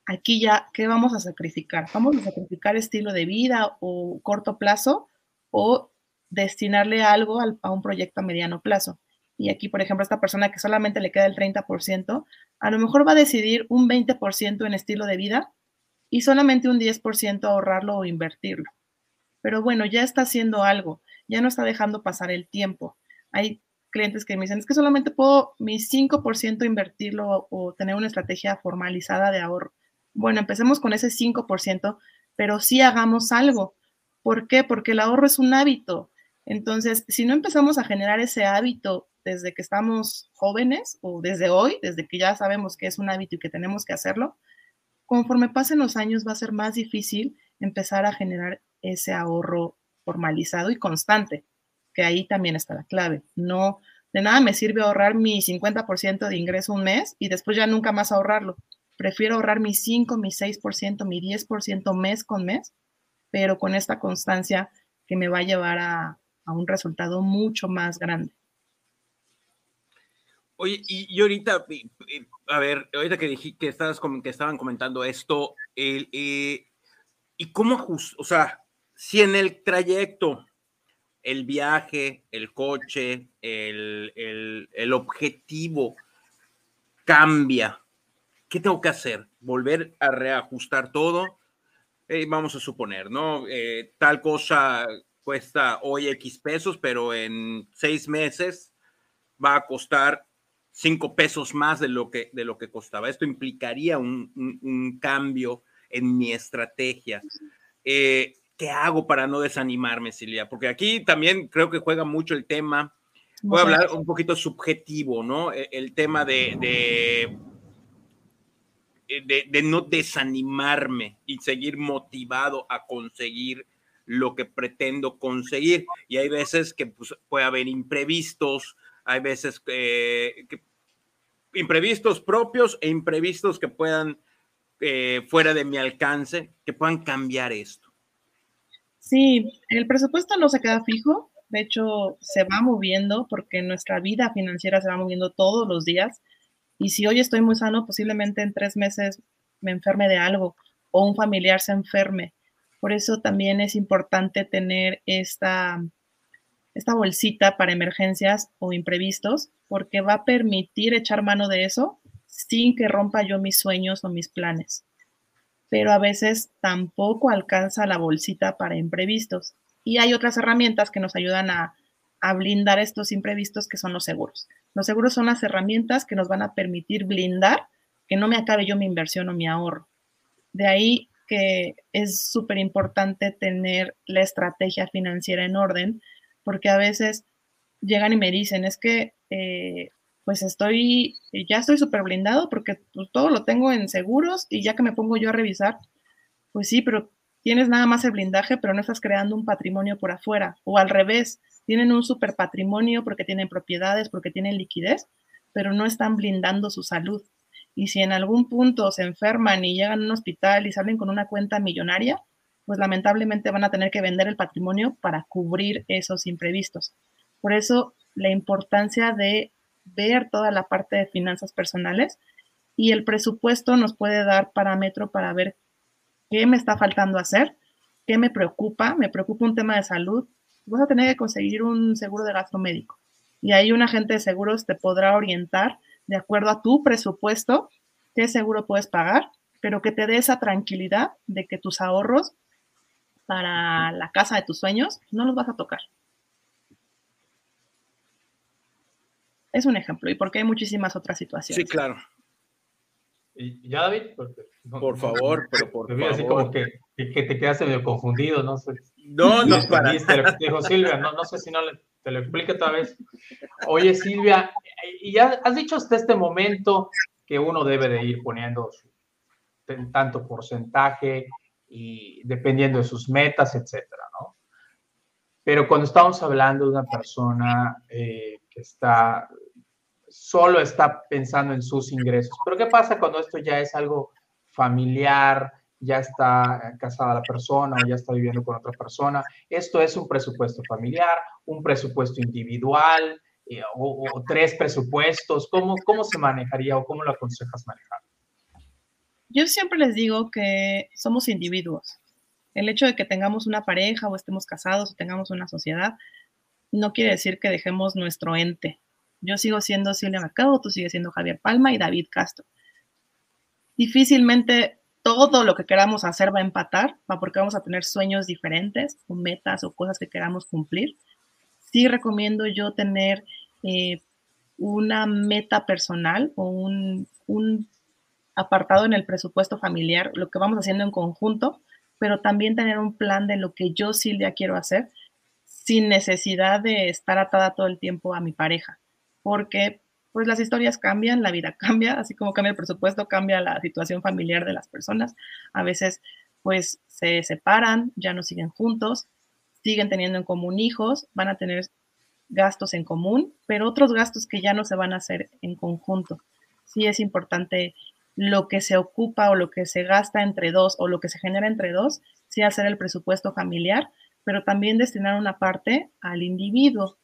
Speaker 3: aquí ya, ¿qué vamos a sacrificar? ¿Vamos a sacrificar estilo de vida o corto plazo o destinarle algo a un proyecto a mediano plazo? Y aquí, por ejemplo, esta persona que solamente le queda el 30%, a lo mejor va a decidir un 20% en estilo de vida y solamente un 10% ahorrarlo o invertirlo. Pero bueno, ya está haciendo algo, ya no está dejando pasar el tiempo. Hay clientes que me dicen, es que solamente puedo mi 5% invertirlo o tener una estrategia formalizada de ahorro bueno, empecemos con ese 5%, pero sí hagamos algo. ¿Por qué? Porque el ahorro es un hábito. Entonces, si no empezamos a generar ese hábito desde que estamos jóvenes o desde hoy, desde que ya sabemos que es un hábito y que tenemos que hacerlo, conforme pasen los años va a ser más difícil empezar a generar ese ahorro formalizado y constante, que ahí también está la clave. No, de nada me sirve ahorrar mi 50% de ingreso un mes y después ya nunca más ahorrarlo prefiero ahorrar mi 5, mi 6%, mi 10% mes con mes, pero con esta constancia que me va a llevar a, un resultado mucho más grande.
Speaker 2: Oye, y, ahorita, a ver, ahorita que dije que estaban comentando esto, el, eh, ¿y cómo ajustar? O sea, si en el trayecto, el viaje, el coche, el, el objetivo cambia, ¿qué tengo que hacer? ¿Volver a reajustar todo? Eh, vamos a suponer, ¿no? Eh, tal cosa cuesta hoy X pesos, pero en seis meses va a costar cinco pesos más de lo que, de lo que costaba. Esto implicaría un, cambio en mi estrategia. Eh, ¿Qué hago para no desanimarme, Silvia? Porque aquí también creo que juega mucho el tema, voy a hablar un poquito subjetivo, ¿no? E, el, tema de de, no desanimarme y seguir motivado a conseguir lo que pretendo conseguir. Y hay veces que pues, puede haber imprevistos, hay veces que, imprevistos propios e imprevistos que puedan, eh, fuera de mi alcance, que puedan cambiar esto.
Speaker 3: Sí, el presupuesto no se queda fijo, de hecho se va moviendo porque nuestra vida financiera se va moviendo todos los días y si hoy estoy muy sano, posiblemente en tres meses me enferme de algo o un familiar se enferme. Por eso también es importante tener esta, esta bolsita para emergencias o imprevistos, porque va a permitir echar mano de eso sin que rompa yo mis sueños o mis planes. Pero a veces tampoco alcanza la bolsita para imprevistos. Y hay otras herramientas que nos ayudan a, a blindar estos imprevistos que son los seguros. Los seguros son las herramientas que nos van a permitir blindar que no me acabe yo mi inversión o mi ahorro. De ahí que es súper importante tener la estrategia financiera en orden, porque a veces llegan y me dicen, es que eh, pues estoy, ya estoy súper blindado porque pues, todo lo tengo en seguros y ya que me pongo yo a revisar, pues sí, pero tienes nada más el blindaje, pero no estás creando un patrimonio por afuera. O al revés, tienen un super patrimonio porque tienen propiedades, porque tienen liquidez, pero no están blindando su salud. Y si en algún punto se enferman y llegan a un hospital y salen con una cuenta millonaria, pues lamentablemente van a tener que vender el patrimonio para cubrir esos imprevistos. Por eso la importancia de ver toda la parte de finanzas personales y el presupuesto nos puede dar parámetro para ver ¿Qué me está faltando hacer? ¿Qué me preocupa? Me preocupa un tema de salud. Vas a tener que conseguir un seguro de gasto médico. Y ahí un agente de seguros te podrá orientar de acuerdo a tu presupuesto qué seguro puedes pagar, pero que te dé esa tranquilidad de que tus ahorros para la casa de tus sueños no los vas a tocar. Es un ejemplo, y porque hay muchísimas otras situaciones.
Speaker 2: Sí, claro.
Speaker 1: ¿Y ya, David?
Speaker 2: por favor, pero por favor.
Speaker 1: Así como que, que, te quedaste medio confundido, no sé.
Speaker 2: No, no, para.
Speaker 1: Dijo Silvia, no, no sé si no te lo explique otra vez. Oye, Silvia, y ya has dicho hasta este momento que uno debe de ir poniendo su, tanto porcentaje y dependiendo de sus metas, etcétera, ¿no? Pero cuando estamos hablando de una persona eh, que está solo está pensando en sus ingresos. Pero ¿qué pasa cuando esto ya es algo familiar, ya está casada la persona o ya está viviendo con otra persona? Esto es un presupuesto familiar, un presupuesto individual eh, o, tres presupuestos. ¿Cómo, ¿Cómo se manejaría o cómo lo aconsejas manejar?
Speaker 3: Yo siempre les digo que somos individuos. El hecho de que tengamos una pareja o estemos casados o tengamos una sociedad no quiere decir que dejemos nuestro ente, yo sigo siendo Silvia Mercado, tú sigues siendo Javier Palma y David Castro. Difícilmente todo lo que queramos hacer va a empatar, porque vamos a tener sueños diferentes o metas o cosas que queramos cumplir. Sí recomiendo yo tener eh, una meta personal o un apartado en el presupuesto familiar, lo que vamos haciendo en conjunto, pero también tener un plan de lo que yo, Silvia, quiero hacer sin necesidad de estar atada todo el tiempo a mi pareja porque pues las historias cambian, la vida cambia, así como cambia el presupuesto, cambia la situación familiar de las personas. A veces pues se separan, ya no siguen juntos, siguen teniendo en común hijos, van a tener gastos en común, pero otros gastos que ya no se van a hacer en conjunto. Sí es importante lo que se ocupa o lo que se gasta entre dos o lo que se genera entre dos, sí hacer el presupuesto familiar, pero también destinar una parte al individuo.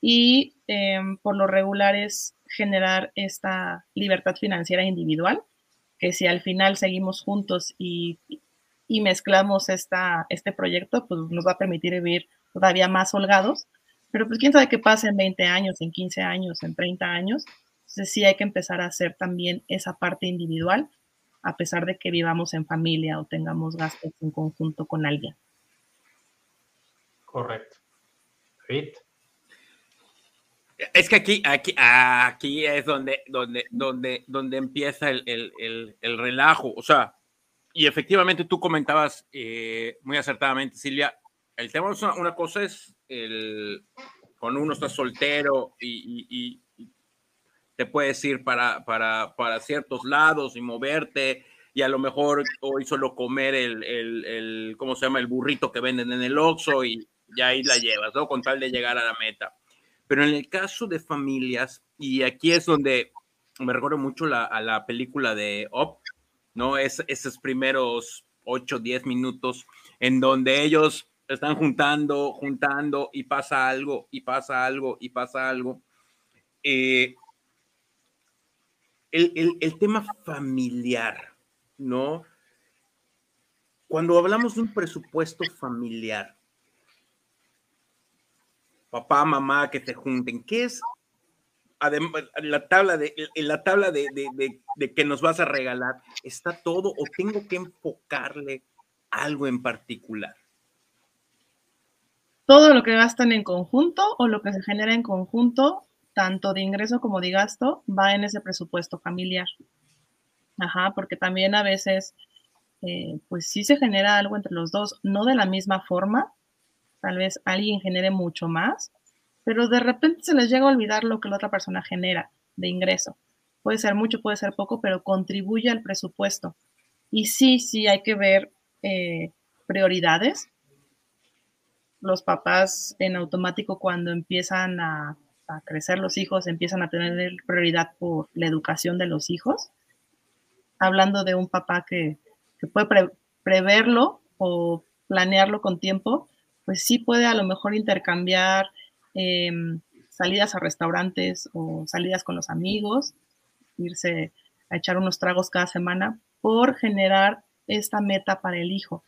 Speaker 3: Y em, por lo regular es generar esta libertad financiera individual, que si al final seguimos juntos y, y mezclamos esta, este proyecto, pues nos va a permitir vivir todavía más holgados. Pero pues quién sabe qué pasa en 20 años, en 15 años, en 30 años. Entonces sí hay que empezar a hacer también esa parte individual, a pesar de que vivamos en familia o tengamos gastos en conjunto con alguien.
Speaker 1: Correcto.
Speaker 2: Es que aquí, aquí, aquí es donde, donde, donde, donde empieza el, el, el, relajo. O sea, y efectivamente tú comentabas eh, muy acertadamente, Silvia, el tema es una, cosa es el cuando uno está soltero y, te puedes ir para, para, para, ciertos lados y moverte y a lo mejor hoy solo comer el, el, el, ¿cómo se llama? El burrito que venden en el Oxxo y ya ahí la llevas, ¿no? Con tal de llegar a la meta. Pero en el caso de familias, y aquí es donde me recuerdo mucho la, a la película de Up, ¿no? Es, esos primeros 8, 10 minutos en donde ellos están juntando, juntando y pasa algo, y pasa algo, y pasa algo. Eh, el, el, el tema familiar, ¿no? Cuando hablamos de un presupuesto familiar, papá, mamá, que se junten, ¿qué es la tabla de la tabla de, de, de, que nos vas a regalar, ¿está todo o tengo que enfocarle algo en particular?
Speaker 3: Todo lo que gastan en conjunto o lo que se genera en conjunto, tanto de ingreso como de gasto, va en ese presupuesto familiar. Ajá, porque también a veces, eh, pues sí se genera algo entre los dos, no de la misma forma, tal vez alguien genere mucho más, pero de repente se les llega a olvidar lo que la otra persona genera de ingreso. Puede ser mucho, puede ser poco, pero contribuye al presupuesto. Y sí, sí, hay que ver eh, prioridades. Los papás en automático cuando empiezan a, crecer los hijos, empiezan a tener prioridad por la educación de los hijos. Hablando de un papá que, puede preverlo o planearlo con tiempo, pues sí puede a lo mejor intercambiar em, salidas a restaurantes o salidas con los amigos, irse a echar unos tragos cada semana por generar esta meta para el hijo.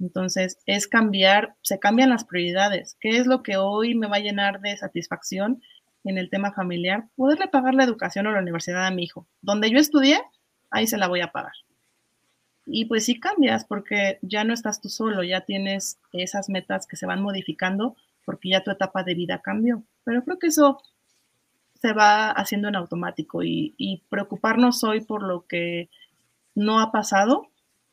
Speaker 3: Entonces, es cambiar, se cambian las prioridades. ¿Qué es lo que hoy me va a llenar de satisfacción en el tema familiar? Poderle pagar la educación o la universidad a mi hijo. Donde yo estudié, ahí se la voy a pagar. Y pues sí cambias porque ya no estás tú solo, ya tienes esas metas que se van modificando porque ya tu etapa de vida cambió. Pero creo que eso se va haciendo en automático y, preocuparnos hoy por lo que no ha pasado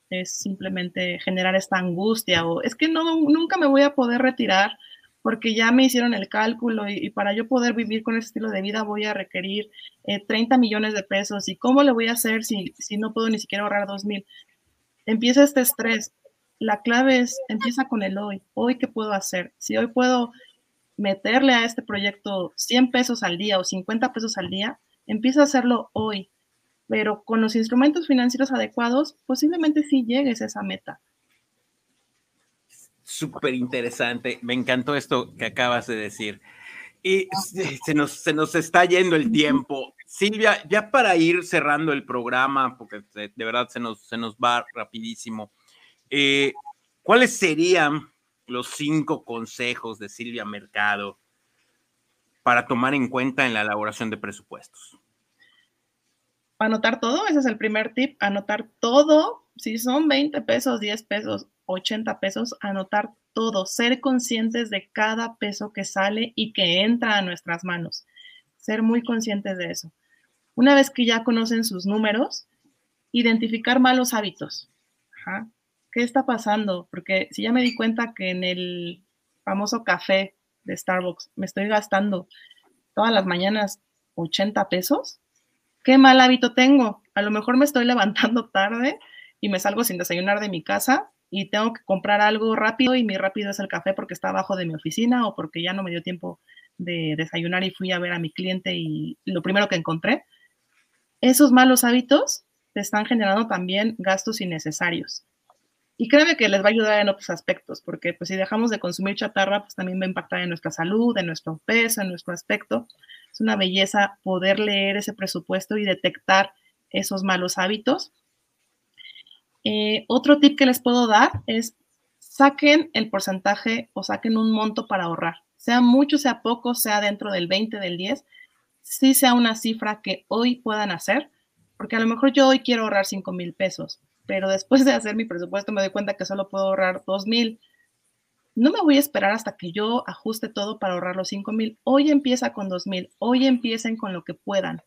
Speaker 3: es simplemente generar esta angustia o es que no, nunca me voy a poder retirar porque ya me hicieron el cálculo y, para yo poder vivir con ese estilo de vida voy a requerir 30 eh, millones de pesos y cómo le voy a hacer si, si no puedo ni siquiera ahorrar 2 mil empieza este estrés. La clave es, empieza con el hoy. Hoy, ¿qué puedo hacer? Si hoy puedo meterle a este proyecto 100 pesos al día o 50 pesos al día, empieza a hacerlo hoy. Pero con los instrumentos financieros adecuados, posiblemente sí llegues a esa meta.
Speaker 2: Súper interesante. Me encantó esto que acabas de decir. Y se nos, se nos está yendo el tiempo. Silvia, ya para ir cerrando el programa, porque de verdad se nos, se nos va rapidísimo, eh, ¿cuáles serían los cinco consejos de Silvia Mercado para tomar en cuenta en la elaboración de presupuestos?
Speaker 3: Anotar todo, ese es el primer tip, anotar todo, si son 20 pesos, 10 pesos, 80 pesos, anotar todo, ser conscientes de cada peso que sale y que entra a nuestras manos, ser muy conscientes de eso. Una vez que ya conocen sus números, identificar malos hábitos. ¿Qué está pasando? Porque si ya me di cuenta que en el famoso café de Starbucks me estoy gastando todas las mañanas 80 pesos, ¿qué mal hábito tengo? A lo mejor me estoy levantando tarde y me salgo sin desayunar de mi casa y tengo que comprar algo rápido y mi rápido es el café porque está abajo de mi oficina o porque ya no me dio tiempo de desayunar y fui a ver a mi cliente y lo primero que encontré. Esos malos hábitos te están generando también gastos innecesarios. Y créeme que les va a ayudar en otros aspectos, porque pues si dejamos de consumir chatarra, pues también va a impactar en nuestra salud, en nuestro peso, en nuestro aspecto. Es una belleza poder leer ese presupuesto y detectar esos malos hábitos. Eh, otro tip que les puedo dar es saquen el porcentaje o saquen un monto para ahorrar, sea mucho, sea poco, sea dentro del 20, del 10, si sea una cifra que hoy puedan hacer, porque a lo mejor yo hoy quiero ahorrar 5 mil pesos, pero después de hacer mi presupuesto me doy cuenta que solo puedo ahorrar 2 mil. No me voy a esperar hasta que yo ajuste todo para ahorrar los 5 mil. Hoy empieza con 2 mil. Hoy empiecen con lo que puedan.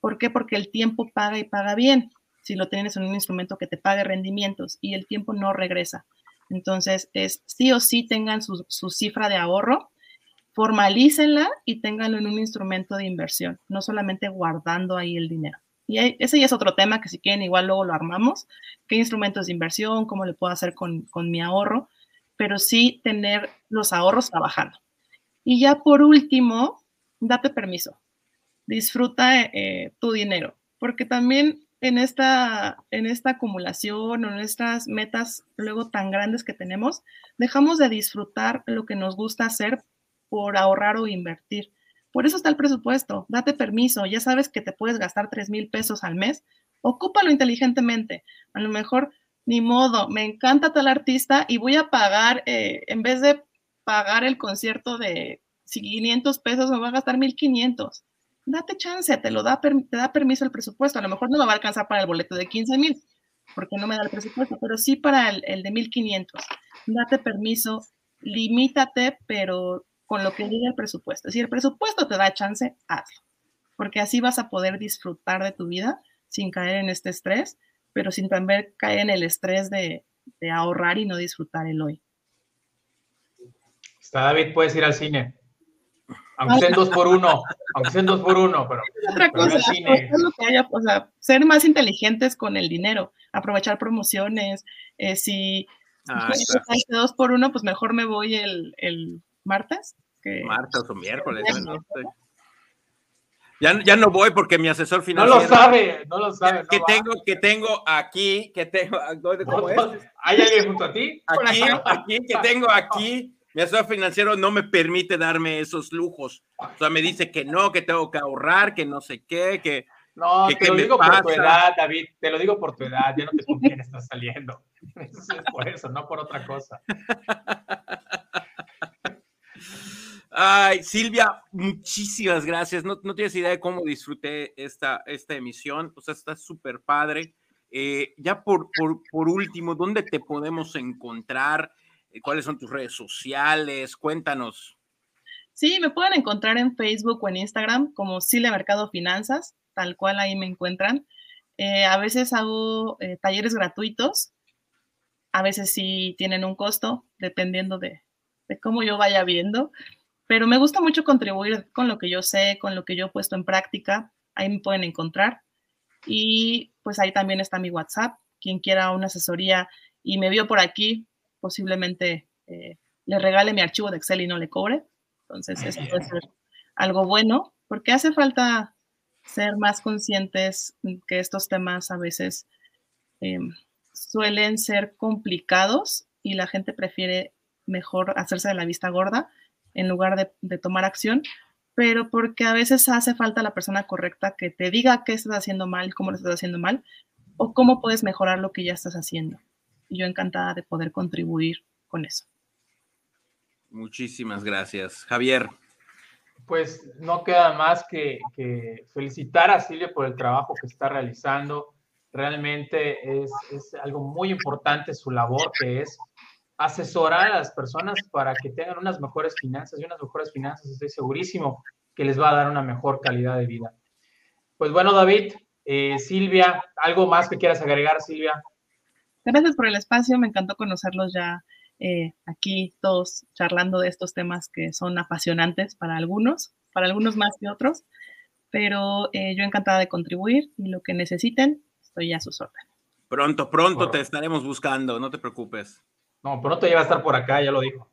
Speaker 3: ¿Por qué? Porque el tiempo paga y paga bien. Si lo tienes en un instrumento que te pague rendimientos y el tiempo no regresa. Entonces, es sí o sí tengan su, su cifra de ahorro, formalícenla y ténganlo en un instrumento de inversión, no solamente guardando ahí el dinero. Y ese ya es otro tema que si quieren igual luego lo armamos, qué instrumentos de inversión, cómo le puedo hacer con, mi ahorro, pero sí tener los ahorros trabajando. Y ya por último, date permiso, disfruta eh, tu dinero, porque también en esta, en esta acumulación o en estas metas luego tan grandes que tenemos, dejamos de disfrutar lo que nos gusta hacer por ahorrar o invertir. Por eso está el presupuesto. Date permiso. Ya sabes que te puedes gastar 3 mil pesos al mes. Ocúpalo inteligentemente. A lo mejor, ni modo, me encanta tal artista y voy a pagar, eh, en vez de pagar el concierto de 500 pesos, me voy a gastar 1500. Date chance, te lo da, te da permiso el presupuesto. A lo mejor no me va a alcanzar para el boleto de 15 mil, porque no me da el presupuesto, pero sí para el, el de 1500. Date permiso, limítate, pero con lo que diga el presupuesto. Si el presupuesto te da chance, hazlo, porque así vas a poder disfrutar de tu vida sin caer en este estrés, pero sin también caer en el estrés de, ahorrar y no disfrutar el hoy.
Speaker 1: Está David, puedes ir al cine. Aunque sean dos por uno, aunque sean dos por uno, pero.
Speaker 3: Otra cosa, o sea, ser más inteligentes con el dinero, aprovechar promociones. Eh, si, ah, hay dos por uno, pues mejor me voy el, el martes.
Speaker 2: Que... Martes o miércoles. Ya, ya, no voy porque mi asesor financiero.
Speaker 1: No lo sabe, no lo sabe.
Speaker 2: Que, tengo, que tengo aquí, que tengo. ¿cómo
Speaker 1: es? ¿Hay alguien junto a ti?
Speaker 2: Aquí, aquí, que tengo aquí. Mi asesor financiero no me permite darme esos lujos. O sea, me dice que no, que tengo que ahorrar, que no sé qué, que.
Speaker 1: No, te lo digo por tu edad, David. Te lo digo por tu edad. Ya no te con quién estás saliendo. es por eso, no por otra cosa.
Speaker 2: Ay, Silvia, muchísimas gracias. No, tienes idea de cómo disfruté esta, esta emisión. O sea, está súper padre. Eh, ya por, por, último, ¿dónde te podemos encontrar? Eh, ¿Cuáles son tus redes sociales? Cuéntanos.
Speaker 3: Sí, me pueden encontrar en Facebook o en Instagram como Silvia Mercado Finanzas, tal cual ahí me encuentran. Eh, a veces hago talleres gratuitos, a veces sí tienen un costo, dependiendo de, de cómo yo vaya viendo pero me gusta mucho contribuir con lo que yo sé, con lo que yo he puesto en práctica. Ahí me pueden encontrar. Y pues ahí también está mi WhatsApp. Quien quiera una asesoría y me vio por aquí, posiblemente eh, le regale mi archivo de Excel y no le cobre. Entonces, eso puede ser algo bueno, porque hace falta ser más conscientes que estos temas a veces em, suelen ser complicados y la gente prefiere mejor hacerse de la vista gorda en lugar de, tomar acción, pero porque a veces hace falta la persona correcta que te diga qué estás haciendo mal, cómo lo estás haciendo mal, o cómo puedes mejorar lo que ya estás haciendo. Y yo encantada de poder contribuir con eso.
Speaker 2: Muchísimas gracias. Javier.
Speaker 1: Pues no queda más que, felicitar a Silvia por el trabajo que está realizando. Realmente es, es algo muy importante su labor, que es asesorar a las personas para que tengan unas mejores finanzas y unas mejores finanzas, estoy segurísimo que les va a dar una mejor calidad de vida. Pues bueno, David, eh, Silvia, ¿algo más que quieras agregar, Silvia?
Speaker 3: Gracias por el espacio, me encantó conocerlos ya eh, aquí todos charlando de estos temas que son apasionantes para algunos, para algunos más que otros, pero eh, yo encantada de contribuir y lo que necesiten, estoy a sus órdenes.
Speaker 2: Pronto, pronto te estaremos buscando, no te preocupes.
Speaker 1: No, pronto ya va a estar por acá, ya lo dijo.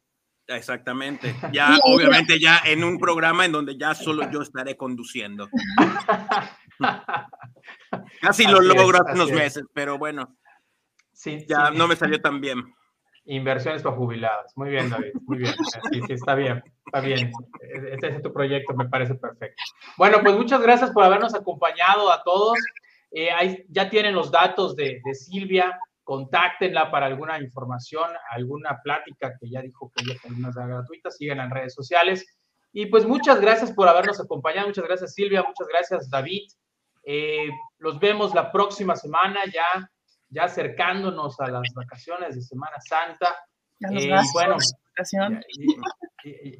Speaker 2: Exactamente. Ya, obviamente, ya en un programa en donde ya solo yo estaré conduciendo. Casi lo logro hace unos meses, pero bueno. Sí, ya no me salió tan bien.
Speaker 1: Inversiones para jubilados. Muy bien, David. Muy bien. Sí, sí, está bien. Está bien. Este es tu proyecto, me parece perfecto. Bueno, pues muchas gracias por habernos acompañado a todos. Eh, ahí ya tienen los datos de, de, Silvia. Contáctenla para alguna información, alguna plática que ya dijo que ella también da gratuita. Sigan en redes sociales. Y pues muchas gracias por habernos acompañado. Muchas gracias, Silvia. Muchas gracias, David. Eh, los vemos la próxima semana, ya, ya acercándonos a las vacaciones de Semana Santa.
Speaker 3: Ya eh, bueno,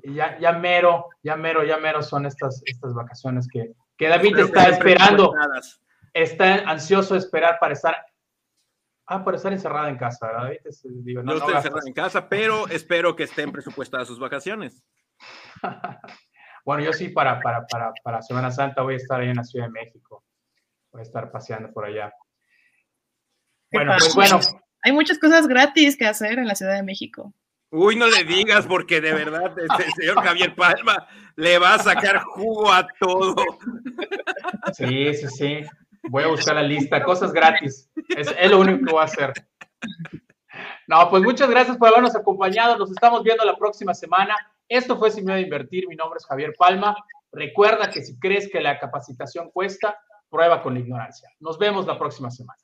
Speaker 1: ya, ya, mero, ya mero, ya mero son estas, estas vacaciones que, que David está esperando. Está ansioso de esperar para estar Ah, para estar encerrada en casa, David.
Speaker 2: Digo, no, no, estoy encerrada en casa, pero espero que estén presupuestadas sus vacaciones.
Speaker 1: bueno, yo sí, para, para, para, para Semana Santa voy a estar ahí en la Ciudad de México voy a estar paseando por allá.
Speaker 3: Bueno, pues bueno. Hay muchas cosas gratis que hacer en la Ciudad de México.
Speaker 2: Uy, no le digas porque de verdad este, el señor Javier Palma le va a sacar jugo a todo.
Speaker 1: Sí, sí, sí. Voy a buscar la lista. Cosas gratis. Es, es lo único que voy a hacer. No, pues muchas gracias por habernos acompañado. Nos estamos viendo la próxima semana. Esto fue Sin Miedo a Invertir. Mi nombre es Javier Palma. Recuerda que si crees que la capacitación cuesta, prueba con la ignorancia. Nos vemos la próxima semana.